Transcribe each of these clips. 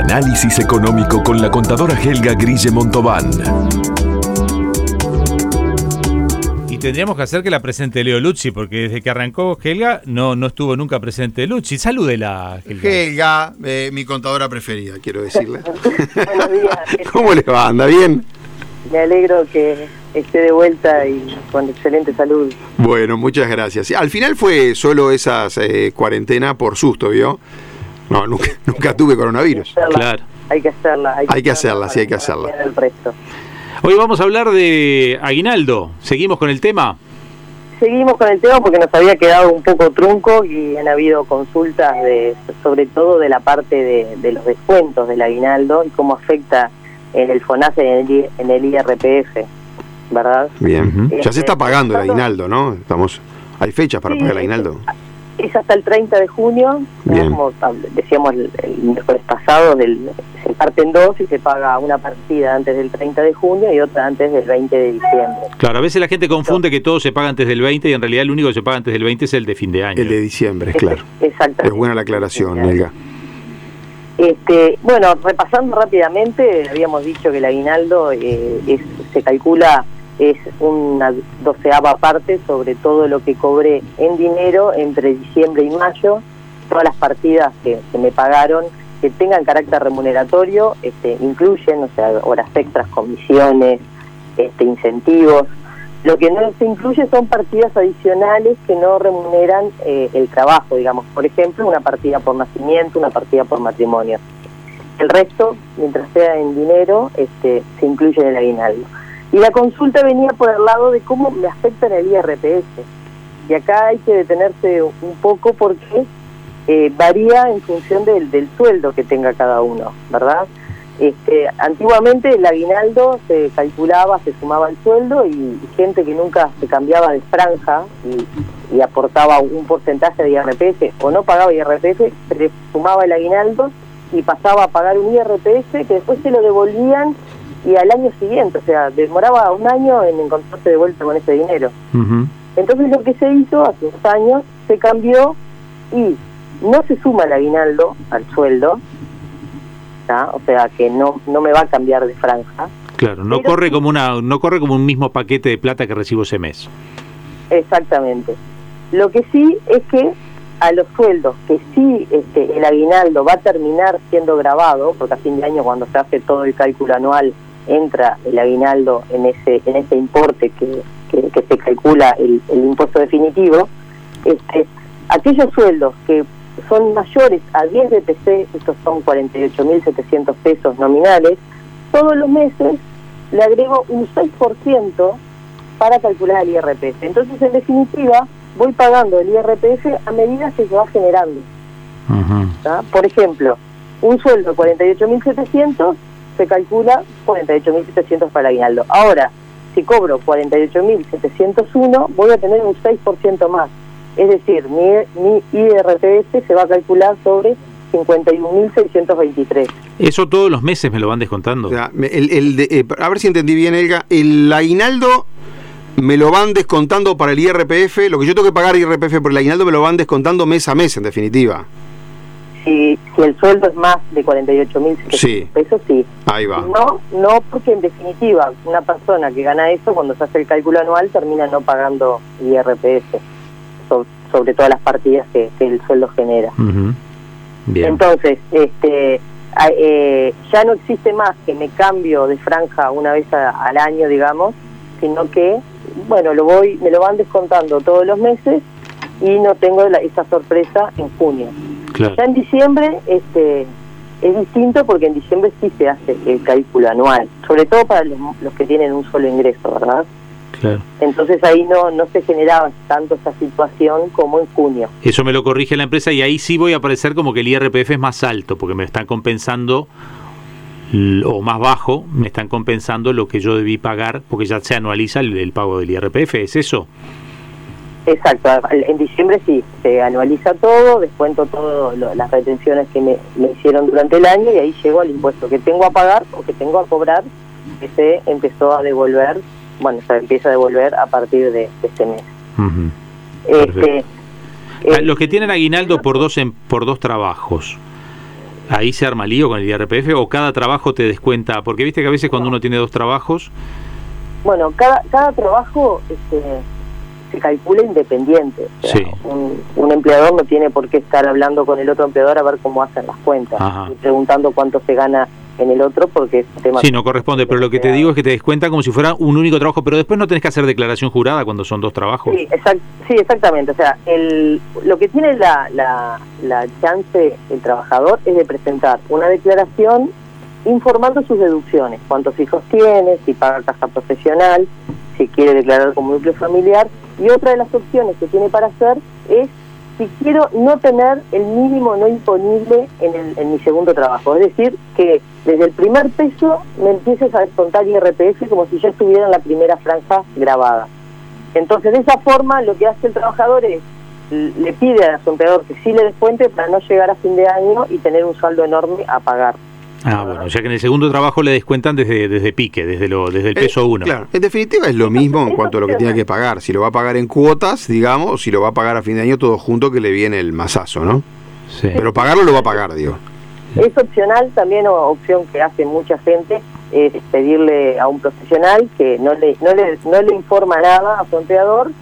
análisis económico con la contadora Helga Grille Montobán. Y tendríamos que hacer que la presente Leo Lucci, porque desde que arrancó Helga no, no estuvo nunca presente Lucci. Salúdela, Helga. Helga, eh, mi contadora preferida, quiero decirle. Buenos días. ¿Cómo le va? ¿Anda bien? Me alegro que esté de vuelta y con excelente salud. Bueno, muchas gracias. Al final fue solo esa eh, cuarentena por susto, ¿vio? No, nunca, nunca tuve coronavirus. Hacerla, Claro. Hay que hacerla. Hay que hacerla, sí, hay que hacerla. El resto. Hoy vamos a hablar de Aguinaldo. ¿Seguimos con el tema? Seguimos con el tema porque nos había quedado un poco trunco y han habido consultas de, sobre todo de la parte de, de los descuentos del aguinaldo y cómo afecta en el FONASE en el, I- en el IRPF, ¿verdad? Bien. Ujú. Ya se está pagando el aguinaldo, ¿no? Estamos, hay fechas para Sí, pagar el aguinaldo. Es hasta el 30 de junio, como decíamos el, el miércoles pasado, del, se parte en dos y se paga una partida antes del 30 de junio y otra antes del 20 de diciembre. Claro, a veces la gente confunde que todo se paga antes del 20 y en realidad el único que se paga antes del 20 es el de fin de año. El de diciembre, claro. Exactamente. Es buena la aclaración, Helga. Este, bueno, repasando rápidamente, habíamos dicho que el aguinaldo eh, es, se calcula es una doceava parte sobre todo lo que cobré en dinero entre diciembre y mayo. Todas las partidas que, que me pagaron que tengan carácter remuneratorio este, incluyen, o sea, horas extras, comisiones, este, incentivos. Lo que no se incluye son partidas adicionales que no remuneran eh, el trabajo, digamos. Por ejemplo, una partida por nacimiento, una partida por matrimonio. El resto, mientras sea en dinero, este, se incluye en el aguinaldo. Y la consulta venía por el lado de cómo me afecta el IRPS. Y acá hay que detenerse un poco porque eh, varía en función del, del sueldo que tenga cada uno, ¿verdad? Este, antiguamente el aguinaldo se calculaba, se sumaba el sueldo y, gente que nunca se cambiaba de franja y, aportaba un porcentaje de IRPF o no pagaba IRPF, se sumaba el aguinaldo y pasaba a pagar un IRPF que después se lo devolvían y al año siguiente, o sea, demoraba un año en encontrarse de vuelta con ese dinero. Entonces lo que se hizo hace unos años, se cambió y no se suma el aguinaldo al sueldo, ¿tá? o sea que no, no me va a cambiar de franja. Claro, no corre como una no corre como un mismo paquete de plata que recibo ese mes. Exactamente. Lo que sí es que a los sueldos que sí este, el aguinaldo va a terminar siendo grabado, porque a fin de año cuando se hace todo el cálculo anual entra el aguinaldo en ese en ese importe que, que, que se calcula el, el impuesto definitivo, este, aquellos sueldos que son mayores a 10 de PC, estos son 48.700 pesos nominales, todos los meses le agrego un 6% para calcular el IRPF. Entonces, en definitiva, voy pagando el IRPF a medida que se va generando. ¿tá? Por ejemplo, un sueldo de 48.700 se calcula 48.700 para el aguinaldo. Ahora, si cobro 48.701, voy a tener un 6% más. Es decir, mi, mi IRPF se va a calcular sobre 51.623. Eso todos los meses me lo van descontando. O sea, el- el de- eh, a ver si entendí bien, Helga. El aguinaldo me lo van descontando para el IRPF. Lo que yo tengo que pagar IRPF por el aguinaldo me lo van descontando mes a mes, en definitiva. Si, si el sueldo es más de 48.700 Sí. pesos, sí. Ahí va. No, no, porque en definitiva, una persona que gana eso, cuando se hace el cálculo anual, termina no pagando IRPF so- sobre todas las partidas que, que el sueldo genera. Bien. Entonces, este, eh, ya no existe más que me cambio de franja una vez a- al año, digamos, sino que, bueno, lo voy, me lo van descontando todos los meses y no tengo la- esa sorpresa en junio. Claro. Ya en diciembre este, es distinto porque en diciembre sí se hace el cálculo anual, sobre todo para los, los que tienen un solo ingreso, ¿verdad? Claro. Entonces ahí no, no se generaba tanto esa situación como en junio. Eso me lo corrige la empresa y ahí sí voy a aparecer como que el IRPF es más alto, porque me están compensando, o más bajo, me están compensando lo que yo debí pagar, porque ya se anualiza el, el pago del IRPF, ¿es eso? Exacto, en diciembre sí, se anualiza todo, descuento todas las retenciones que me, me hicieron durante el año y ahí llego al impuesto que tengo a pagar o que tengo a cobrar, que se empezó a devolver, bueno, se empieza a devolver a partir de, de este mes. Este, eh, Los que tienen aguinaldo por dos, em- por dos trabajos, ahí se arma lío con el IRPF o cada trabajo te descuenta, porque viste que a veces cuando uno tiene dos trabajos... Bueno, cada, cada trabajo este, se calcula independiente. Sí. un, un empleador no tiene por qué estar hablando con el otro empleador a ver cómo hacen las cuentas Ajá. y preguntando cuánto se gana en el otro porque es tema Sí, no corresponde, pero lo que te digo es que te descuenta como si fuera un único trabajo, pero después no tenés que hacer declaración jurada cuando son dos trabajos. Sí, exact- sí, exactamente. O sea, el, lo que tiene la, la, la chance el trabajador es de presentar una declaración informando sus deducciones, cuántos hijos tiene, si paga casa profesional, si quiere declarar como núcleo familiar. Y otra de las opciones que tiene para hacer es si quiero no tener el mínimo no imponible en, mi segundo trabajo. Es decir, que desde el primer peso me empieces a descontar IRPF como si ya estuviera en la primera franja grabada. Entonces, de esa forma, lo que hace el trabajador es le pide a su empleador que sí le descuente para no llegar a fin de año y tener un saldo enorme a pagar. Ah, bueno, o sea que en el segundo trabajo le descuentan desde, desde pique, desde, lo, desde el Eh, peso uno. Claro, en definitiva es lo mismo en cuanto a lo que tiene que- que pagar. Si lo va a pagar en cuotas, digamos, o si lo va a pagar a fin de año todo junto que le viene el masazo, ¿no? Sí. Pero pagarlo lo va a pagar, digo. Es opcional también, o opción que hace mucha gente, es pedirle a un profesional que no le, no le, no le informa nada a su empleador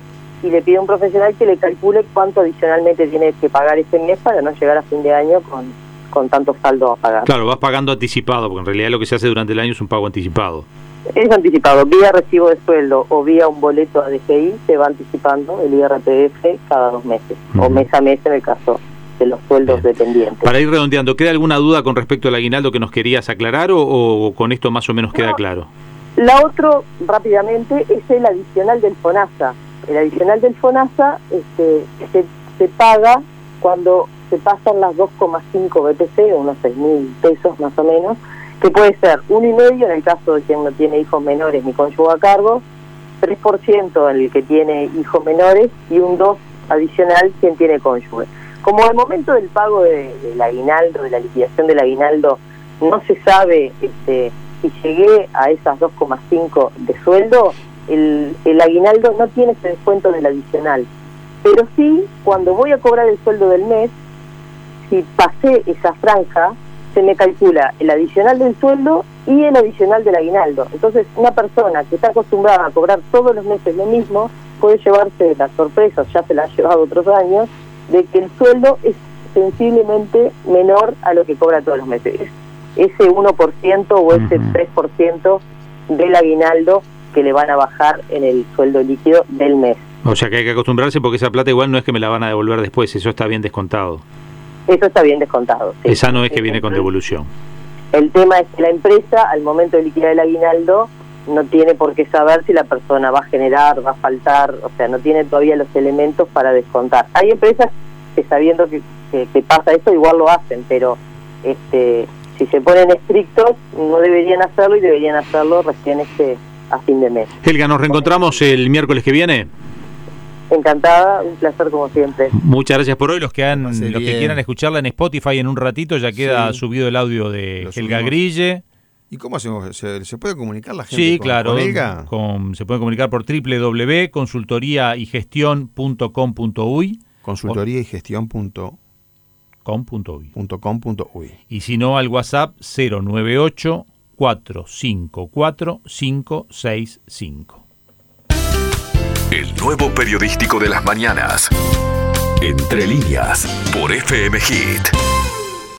y le pide a un profesional que le calcule cuánto adicionalmente tiene que pagar ese mes para no llegar a fin de año con, con tanto saldo a pagar. Claro, vas pagando anticipado, porque en realidad lo que se hace durante el año es un pago anticipado. Es anticipado, vía recibo de sueldo o vía un boleto a DGI se va anticipando el IRPF cada dos meses, o mes a mes en el caso de los sueldos Bien. dependientes. Para ir redondeando, ¿queda alguna duda con respecto al aguinaldo que nos querías aclarar o, o con esto más o menos queda claro? La otra, rápidamente, es el adicional del FONASA. El adicional del FONASA este, se, se paga cuando se pasan las 2,5 BTC, unos 6 mil pesos más o menos, que puede ser uno y medio en el caso de quien no tiene hijos menores ni cónyuge a cargo, 3% en el que tiene hijos menores y un 2 adicional quien tiene cónyuge. Como al momento del pago de- del aguinaldo, de la liquidación del aguinaldo, no se sabe este, si llegué a esas 2,5 de sueldo, el, el aguinaldo no tiene ese descuento del adicional. Pero sí, cuando voy a cobrar el sueldo del mes, si pasé esa franja, se me calcula el adicional del sueldo y el adicional del aguinaldo. Entonces, una persona que está acostumbrada a cobrar todos los meses lo mismo, puede llevarse la sorpresa, ya se la ha llevado otros años, de que el sueldo es sensiblemente menor a lo que cobra todos los meses. Es ese 1% o ese Ujú. 3% del aguinaldo que le van a bajar en el sueldo líquido del mes. O sea que hay que acostumbrarse porque esa plata igual no es que me la van a devolver después, eso está bien descontado. Eso está bien descontado. sí. Esa no es que viene con devolución. El tema es que la empresa, al momento de liquidar el aguinaldo, no tiene por qué saber si la persona va a generar, va a faltar, o sea, no tiene todavía los elementos para descontar. Hay empresas que sabiendo que, que- que pasa esto igual lo hacen, pero este, si se ponen estrictos no deberían hacerlo y deberían hacerlo recién este a fin de mes. Helga, nos reencontramos el miércoles que viene. Encantada, un placer como siempre. Muchas gracias por hoy. Los que han, los que quieran escucharla en Spotify en un ratito ya queda Sí. subido el audio de Lo Helga subimos. Gente. ¿Y cómo hacemos? ¿Se, se puede comunicar la gente Sí, con, claro. con Helga? con- se puede comunicar por www.consultoriaygestion.com.uy Consultoría y gestión punto, com.uy. punto com punto uy. Y si no, al WhatsApp 098 454 565. El nuevo periodístico de las mañanas. Entre líneas. Por FM Hit.